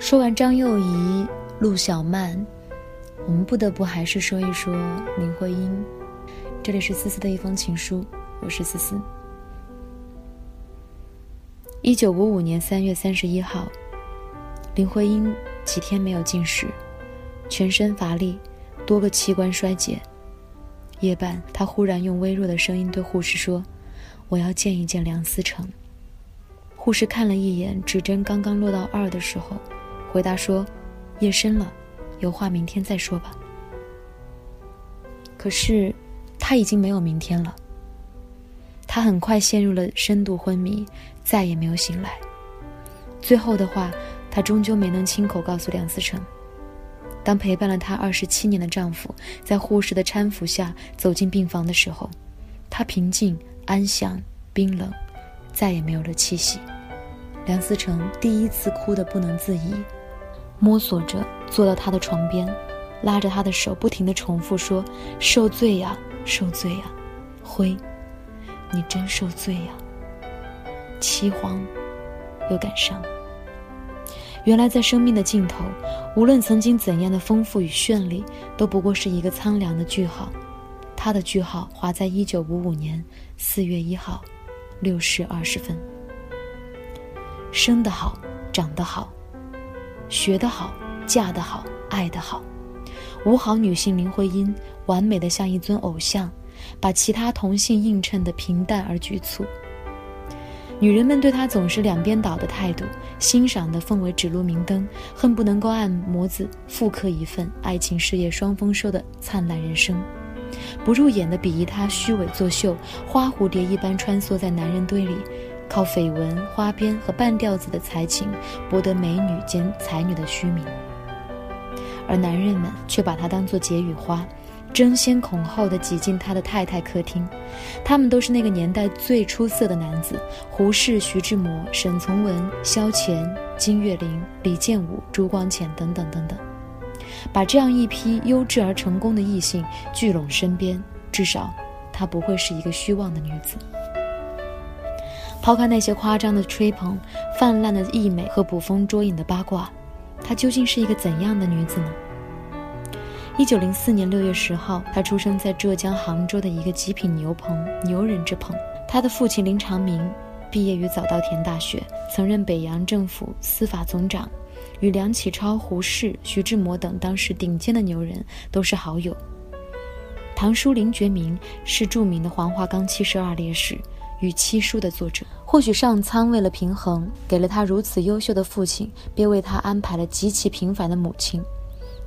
说完张幼仪、陆小曼，我们不得不还是说一说林徽因。这里是思思的一封情书，我是思思。一九五五年三月三十一号，林徽因几天没有进食，全身乏力，多个器官衰竭。夜半，她忽然用微弱的声音对护士说：“我要见一见梁思成。”护士看了一眼指针，刚刚落到二的时候，回答说：“夜深了，有话明天再说吧。”可是，他已经没有明天了。他很快陷入了深度昏迷，再也没有醒来。最后的话，他终究没能亲口告诉梁思成。当陪伴了她二十七年的丈夫在护士的搀扶下走进病房的时候，她平静、安详、冰冷，再也没有了气息。梁思成第一次哭得不能自已，摸索着坐到他的床边，拉着他的手，不停地重复说：“受罪呀，受罪呀，辉。”你真受罪呀！凄惶，又感伤。原来，在生命的尽头，无论曾经怎样的丰富与绚丽，都不过是一个苍凉的句号。他的句号划在一九五五年四月一号六时二十分。生得好，长得好，学得好，嫁得好，爱得好，五好女性林徽因，完美的像一尊偶像。把其他同性映衬的平淡而局促。女人们对她总是两边倒的态度，欣赏的奉为指路明灯，恨不能够按模子复刻一份爱情事业双丰收的灿烂人生；不入眼的鄙夷她虚伪作秀，花蝴蝶一般穿梭在男人堆里，靠绯闻、花边和半吊子的才情博得美女兼才女的虚名。而男人们却把她当作解语花。争先恐后地挤进他的太太客厅，他们都是那个年代最出色的男子：胡适、徐志摩、沈从文、萧乾、金岳霖、李建武、朱光潜等等等等。把这样一批优质而成功的异性聚拢身边，至少她不会是一个虚妄的女子。抛开那些夸张的吹捧、泛滥的溢美和捕风捉影的八卦，她究竟是一个怎样的女子呢？一九零四年六月十号，他出生在浙江杭州的一个极品牛棚牛人之棚。他的父亲林长民毕业于早稻田大学，曾任北洋政府司法总长，与梁启超、胡适、徐志摩等当时顶尖的牛人都是好友。堂叔林觉民是著名的黄花岗七十二烈士与七书的作者。或许上苍为了平衡，给了他如此优秀的父亲，便为他安排了极其平凡的母亲。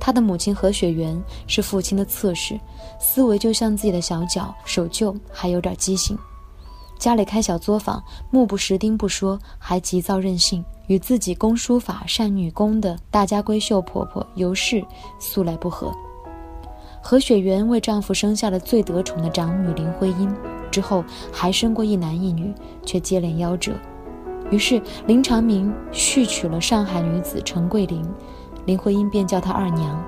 他的母亲何雪媛是父亲的侧室，思维就像自己的小脚，守旧还有点畸形。家里开小作坊，目不识丁不说，还急躁任性，与自己工书法、善女工的大家闺秀婆婆尤氏素来不和。何雪媛为丈夫生下了最得宠的长女林徽因，之后还生过一男一女，却接连夭折。于是林长民续娶了上海女子陈桂林。林徽因便叫她二娘。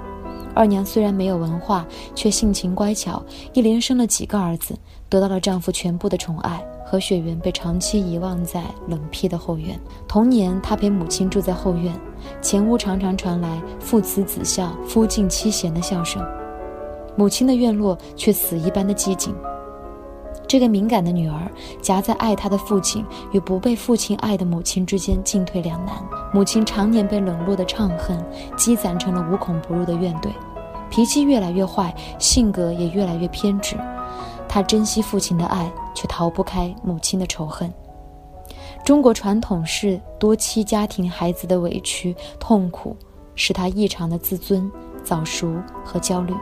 二娘虽然没有文化，却性情乖巧，一连生了几个儿子，得到了丈夫全部的宠爱。何雪媛被长期遗忘在冷僻的后院。童年，她陪母亲住在后院，前屋常常传来父慈子孝、夫敬妻贤的笑声，母亲的院落却死一般的寂静。这个敏感的女儿夹在爱她的父亲与不被父亲爱的母亲之间进退两难。母亲常年被冷落的怅恨积攒成了无孔不入的怨怼，脾气越来越坏，性格也越来越偏执。她珍惜父亲的爱，却逃不开母亲的仇恨。中国传统是多妻家庭孩子的委屈痛苦，使她异常的自尊、早熟和焦虑。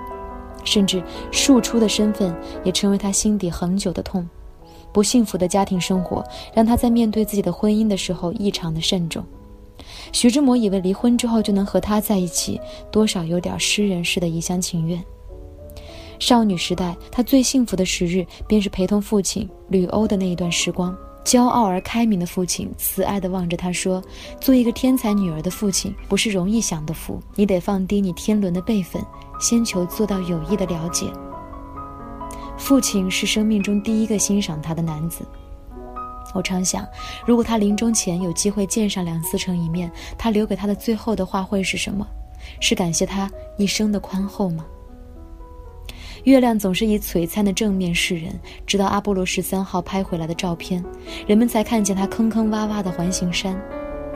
甚至庶出的身份也成为他心底恒久的痛。不幸福的家庭生活让他在面对自己的婚姻的时候异常的慎重。徐志摩以为离婚之后就能和她在一起，多少有点诗人式的一厢情愿。少女时代，她最幸福的时日便是陪同父亲旅欧的那一段时光。骄傲而开明的父亲慈爱地望着他说：“做一个天才女儿的父亲不是容易享的福，你得放低你天伦的辈分。”先求做到有意的了解。父亲是生命中第一个欣赏他的男子。我常想，如果他临终前有机会见上梁思成一面，他留给他的最后的话会是什么？是感谢他一生的宽厚吗？月亮总是以璀璨的正面示人，直到阿波罗十三号拍回来的照片，人们才看见它坑坑洼洼的环形山，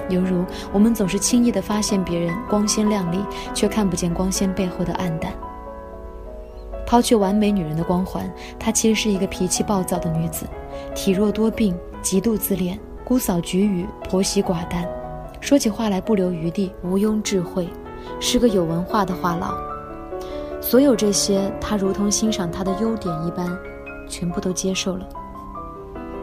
犹如我们总是轻易地发现别人光鲜亮丽，却看不见光鲜背后的暗淡。抛去完美女人的光环，她其实是一个脾气暴躁的女子，体弱多病，极度自恋，姑扫菊雨，婆媳寡淡，说起话来不留余地，毋庸智慧，是个有文化的话痨。所有这些，他如同欣赏他的优点一般，全部都接受了。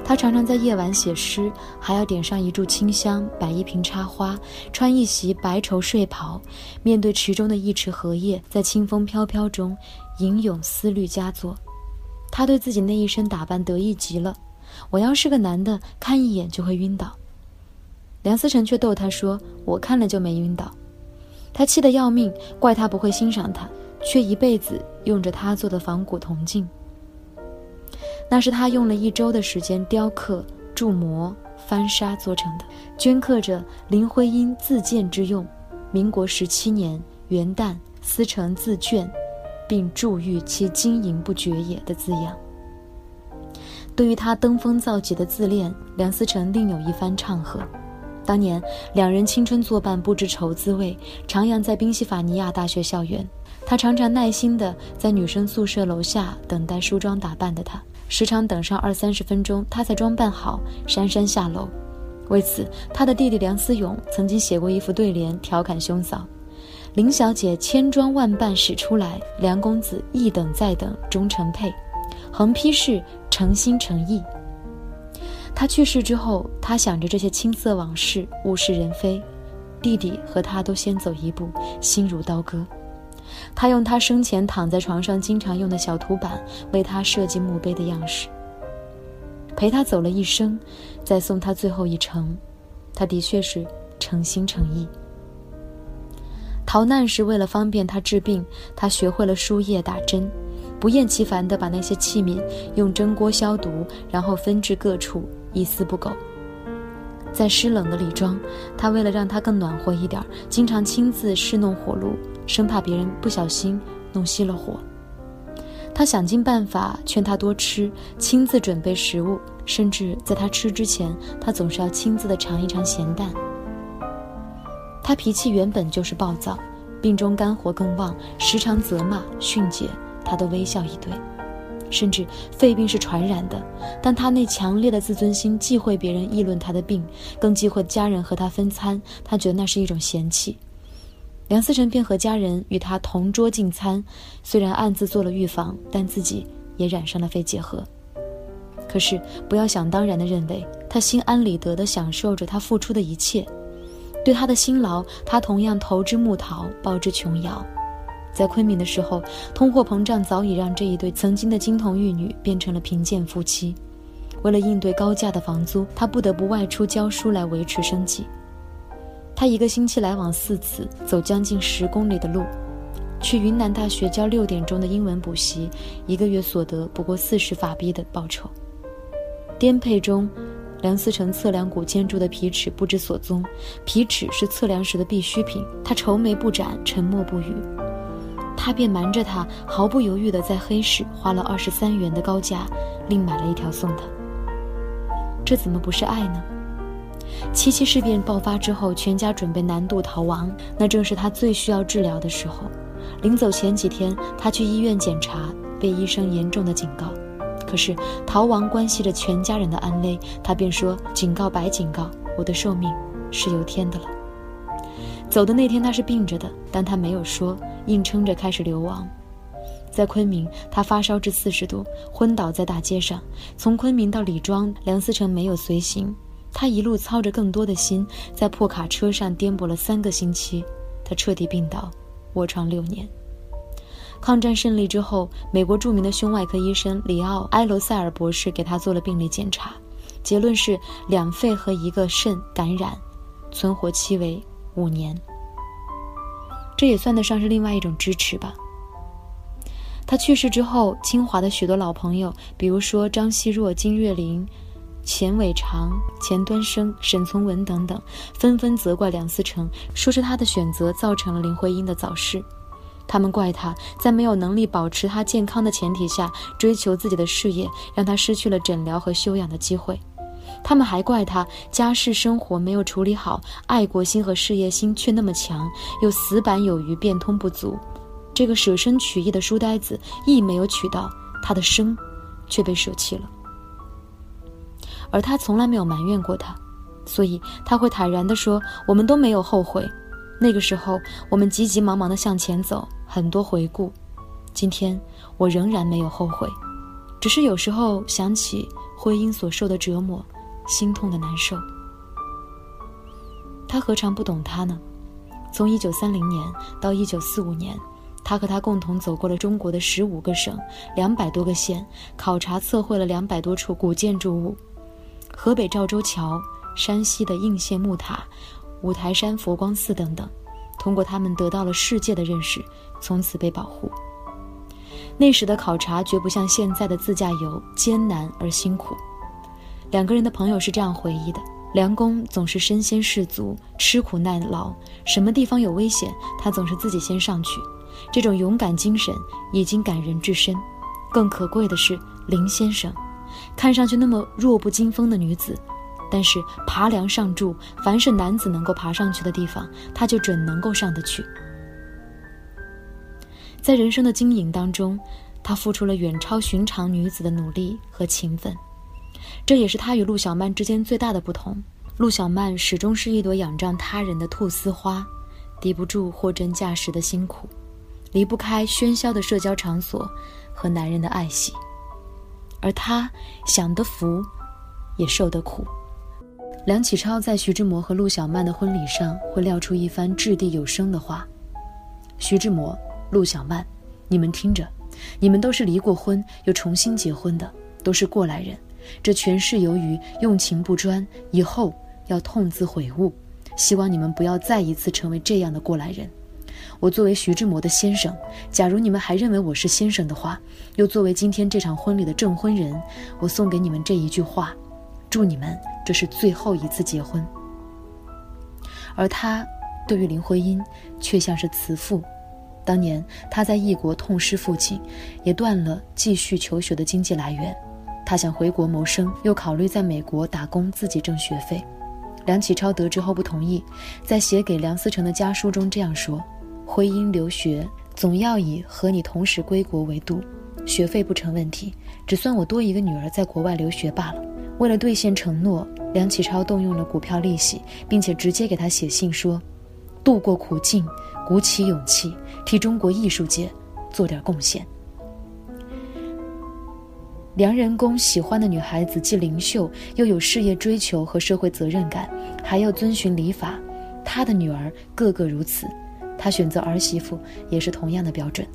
他常常在夜晚写诗，还要点上一炷清香，摆一瓶插花，穿一袭白绸睡袍，面对池中的一池荷叶，在清风飘飘中，吟咏思虑佳作。他对自己那一身打扮得意极了。我要是个男的，看一眼就会晕倒。梁思成却逗他说：“我看了就没晕倒。”他气得要命，怪他不会欣赏他。却一辈子用着他做的仿古铜镜。那是他用了一周的时间雕刻、铸模、翻砂做成的，镌刻着林徽因自荐之用“民国十七年元旦思成自卷”，并注玉其经营不绝也的字样。对于他登峰造极的自恋，梁思成另有一番唱和。当年两人青春作伴，不知愁滋味，徜徉在宾夕法尼亚大学校园。他常常耐心地在女生宿舍楼下等待梳妆打扮的她，时常等上二三十分钟，她才装扮好姗姗下楼。为此，他的弟弟梁思永曾经写过一副对联调侃兄嫂：“林小姐千装万扮使出来，梁公子一等再等终成配。”横批是“诚心诚意”。他去世之后，他想着这些青涩往事，物是人非，弟弟和他都先走一步，心如刀割。他用他生前躺在床上经常用的小图板为他设计墓碑的样式，陪他走了一生，再送他最后一程，他的确是诚心诚意。逃难时为了方便他治病，他学会了输液打针，不厌其烦地把那些器皿用蒸锅消毒，然后分至各处，一丝不苟。在湿冷的李庄，他为了让他更暖和一点，经常亲自试弄火炉。生怕别人不小心弄熄了火，他想尽办法劝他多吃，亲自准备食物，甚至在他吃之前，他总是要亲自的尝一尝咸淡。他脾气原本就是暴躁，病中肝火更旺，时常责骂训诫，他都微笑以对。甚至肺病是传染的，但他那强烈的自尊心忌讳别人议论他的病，更忌讳家人和他分餐，他觉得那是一种嫌弃。梁思成便和家人与他同桌进餐，虽然暗自做了预防，但自己也染上了肺结核。可是不要想当然的认为他心安理得的享受着他付出的一切，对他的辛劳，他同样投之木桃，报之琼瑶。在昆明的时候，通货膨胀早已让这一对曾经的金童玉女变成了贫贱夫妻。为了应对高价的房租，他不得不外出教书来维持生计。他一个星期来往四次，走将近十公里的路，去云南大学教六点钟的英文补习，一个月所得不过四十法币的报酬。颠沛中，梁思成测量古建筑的皮尺不知所踪，皮尺是测量时的必需品。他愁眉不展，沉默不语，他便瞒着他，毫不犹豫地在黑市花了二十三元的高价，另买了一条送他。这怎么不是爱呢？七七事变爆发之后，全家准备南渡逃亡，那正是他最需要治疗的时候。临走前几天，他去医院检查，被医生严重的警告。可是逃亡关系着全家人的安危，他便说：“警告白警告，我的寿命是由天的了。”走的那天他是病着的，但他没有说，硬撑着开始流亡。在昆明，他发烧至四十度，昏倒在大街上。从昆明到李庄，梁思成没有随行。他一路操着更多的心，在破卡车上颠簸了三个星期，他彻底病倒，卧床六年。抗战胜利之后，美国著名的胸外科医生里奥·埃罗塞尔博士给他做了病理检查，结论是两肺和一个肾感染，存活期为五年。这也算得上是另外一种支持吧。他去世之后，清华的许多老朋友，比如说张奚若、金岳霖。钱伟长、钱端生、沈从文等等，纷纷责怪梁思成，说是他的选择造成了林徽因的早逝。他们怪他在没有能力保持她健康的前提下追求自己的事业，让她失去了诊疗和休养的机会。他们还怪他家世生活没有处理好，爱国心和事业心却那么强，又死板有余，变通不足。这个舍身取义的书呆子，亦没有娶到，他的生却被舍弃了。而他从来没有埋怨过他，所以他会坦然地说：“我们都没有后悔。那个时候，我们急急忙忙地向前走，很多回顾。今天，我仍然没有后悔，只是有时候想起婚姻所受的折磨，心痛的难受。他何尝不懂他呢？从一九三零年到一九四五年，他和他共同走过了中国的十五个省、两百多个县，考察测绘了两百多处古建筑物。”河北赵州桥、山西的应县木塔、五台山佛光寺等等，通过他们得到了世界的认识，从此被保护。那时的考察绝不像现在的自驾游艰难而辛苦。两个人的朋友是这样回忆的：梁公总是身先士卒，吃苦耐劳，什么地方有危险，他总是自己先上去。这种勇敢精神已经感人至深。更可贵的是，林先生。看上去那么弱不禁风的女子，但是爬梁上柱，凡是男子能够爬上去的地方，她就准能够上得去。在人生的经营当中，她付出了远超寻常女子的努力和勤奋，这也是她与陆小曼之间最大的不同。陆小曼始终是一朵仰仗他人的菟丝花，抵不住货真价实的辛苦，离不开喧嚣的社交场所和男人的爱惜。而他享得福，也受得苦。梁启超在徐志摩和陆小曼的婚礼上会撂出一番掷地有声的话：“徐志摩、陆小曼，你们听着，你们都是离过婚又重新结婚的，都是过来人。这全是由于用情不专，以后要痛自悔悟。希望你们不要再一次成为这样的过来人。”我作为徐志摩的先生，假如你们还认为我是先生的话，又作为今天这场婚礼的证婚人，我送给你们这一句话：祝你们这是最后一次结婚。而他对于林徽因，却像是慈父。当年他在异国痛失父亲，也断了继续求学的经济来源。他想回国谋生，又考虑在美国打工自己挣学费。梁启超得知后不同意，在写给梁思成的家书中这样说。婚姻留学总要以和你同时归国为度，学费不成问题，只算我多一个女儿在国外留学罢了。为了兑现承诺，梁启超动用了股票利息，并且直接给他写信说：“度过苦境，鼓起勇气，替中国艺术界做点贡献。”梁仁公喜欢的女孩子既灵秀，又有事业追求和社会责任感，还要遵循礼法，他的女儿个个如此。他选择儿媳妇也是同样的标准。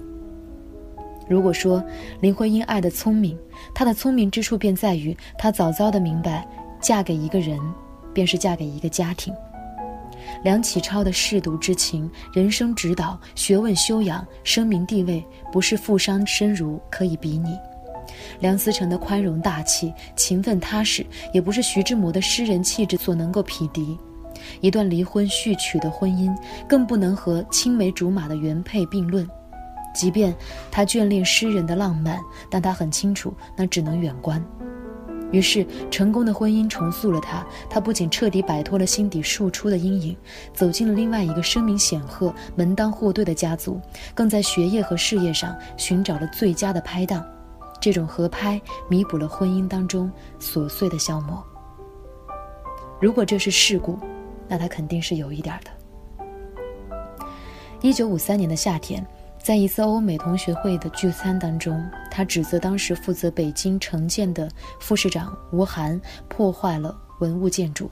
如果说林徽因爱的聪明，她的聪明之处便在于她早早的明白，嫁给一个人，便是嫁给一个家庭。梁启超的舐犊之情、人生指导、学问修养、声名地位，不是富商深儒可以比拟；梁思成的宽容大气、勤奋踏实，也不是徐志摩的诗人气质所能够匹敌。一段离婚续娶的婚姻，更不能和青梅竹马的原配并论。即便他眷恋诗人的浪漫，但他很清楚，那只能远观。于是，成功的婚姻重塑了他。他不仅彻底摆脱了心底庶出的阴影，走进了另外一个声名显赫、门当户对的家族，更在学业和事业上寻找了最佳的拍档。这种合拍弥补了婚姻当中琐碎的消磨。如果这是事故，那他肯定是有一点的。一九五三年的夏天，在一次欧美同学会的聚餐当中，他指责当时负责北京城建的副市长吴晗破坏了文物建筑。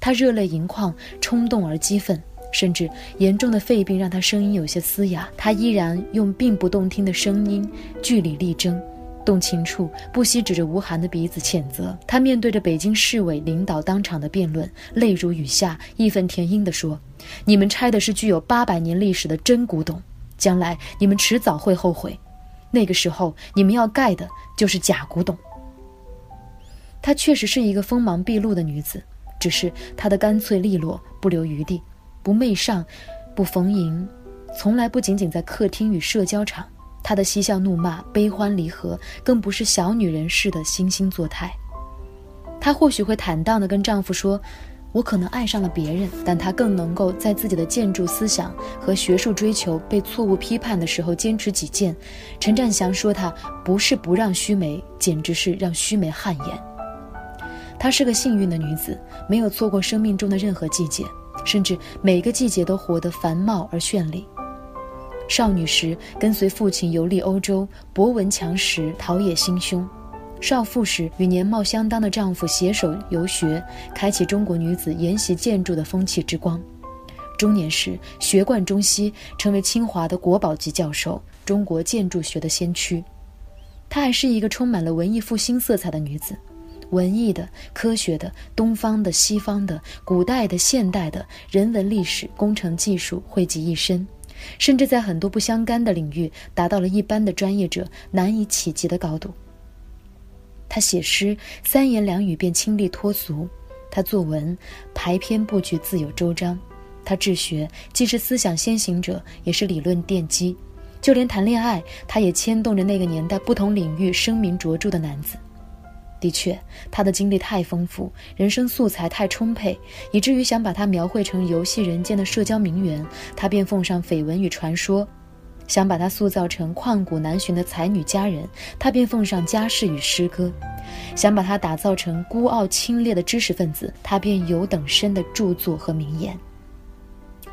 他热泪盈眶，冲动而激愤，甚至严重的肺病让他声音有些嘶哑。他依然用并不动听的声音据理力争。动情处不惜指着吴晗的鼻子谴责他，面对着北京市委领导当场的辩论，泪如雨下，义愤填膺地说：“你们拆的是具有八百年历史的真古董，将来你们迟早会后悔。那个时候，你们要盖的就是假古董。”她确实是一个锋芒毕露的女子，只是她的干脆利落，不留余地，不媚上，不逢迎，从来不仅仅在客厅与社交场。她的嬉笑怒骂、悲欢离合，更不是小女人似的惺惺作态。她或许会坦荡地跟丈夫说：“我可能爱上了别人。”但她更能够在自己的建筑思想和学术追求被错误批判的时候坚持己见。陈占祥说：“她不是不让须眉，简直是让须眉汗颜。”她是个幸运的女子，没有错过生命中的任何季节，甚至每个季节都活得繁茂而绚丽。少女时跟随父亲游历欧洲，博闻强识，陶冶心胸；少妇时与年貌相当的丈夫携手游学，开启中国女子研习建筑的风气之光；中年时学贯中西，成为清华的国宝级教授，中国建筑学的先驱。她还是一个充满了文艺复兴色彩的女子，文艺的、科学的、东方的、西方的、古代的、现代的、人文历史、工程技术汇集一身。甚至在很多不相干的领域，达到了一般的专业者难以企及的高度。他写诗三言两语便清丽脱俗，他作文排篇布局自有周章，他治学既是思想先行者，也是理论奠基，就连谈恋爱，他也牵动着那个年代不同领域声名卓著的男子。的确，他的经历太丰富，人生素材太充沛，以至于想把他描绘成游戏人间的社交名媛，他便奉上绯闻与传说；想把他塑造成旷古难寻的才女佳人，他便奉上家世与诗歌；想把他打造成孤傲清冽的知识分子，他便有等身的著作和名言。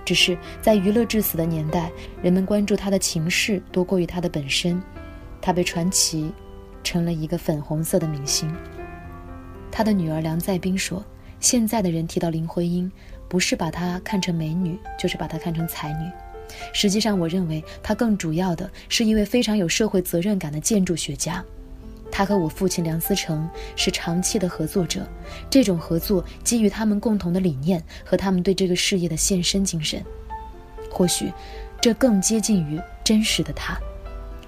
只是在娱乐至死的年代，人们关注他的情事多过于他的本身，他被传奇。成了一个粉红色的明星。他的女儿梁再冰说：“现在的人提到林徽因，不是把她看成美女，就是把她看成才女。实际上，我认为她更主要的是一位非常有社会责任感的建筑学家。他和我父亲梁思成是长期的合作者，这种合作基于他们共同的理念和他们对这个事业的献身精神。或许，这更接近于真实的他。”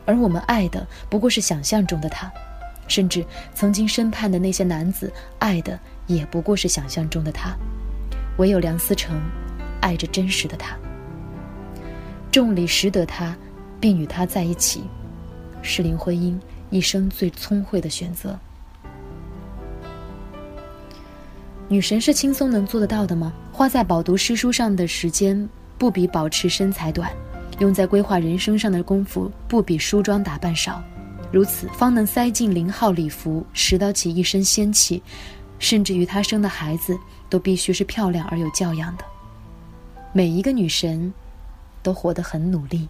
而我们爱的不过是想象中的他，甚至曾经身畔的那些男子爱的也不过是想象中的他，唯有梁思成爱着真实的他。众里识得他，并与他在一起，是林徽因一生最聪慧的选择。女神是轻松能做得到的吗？花在饱读诗书上的时间，不比保持身材短。用在规划人生上的功夫，不比梳妆打扮少，如此方能塞进零号礼服，拾到起一身仙气，甚至于她生的孩子都必须是漂亮而有教养的。每一个女神，都活得很努力。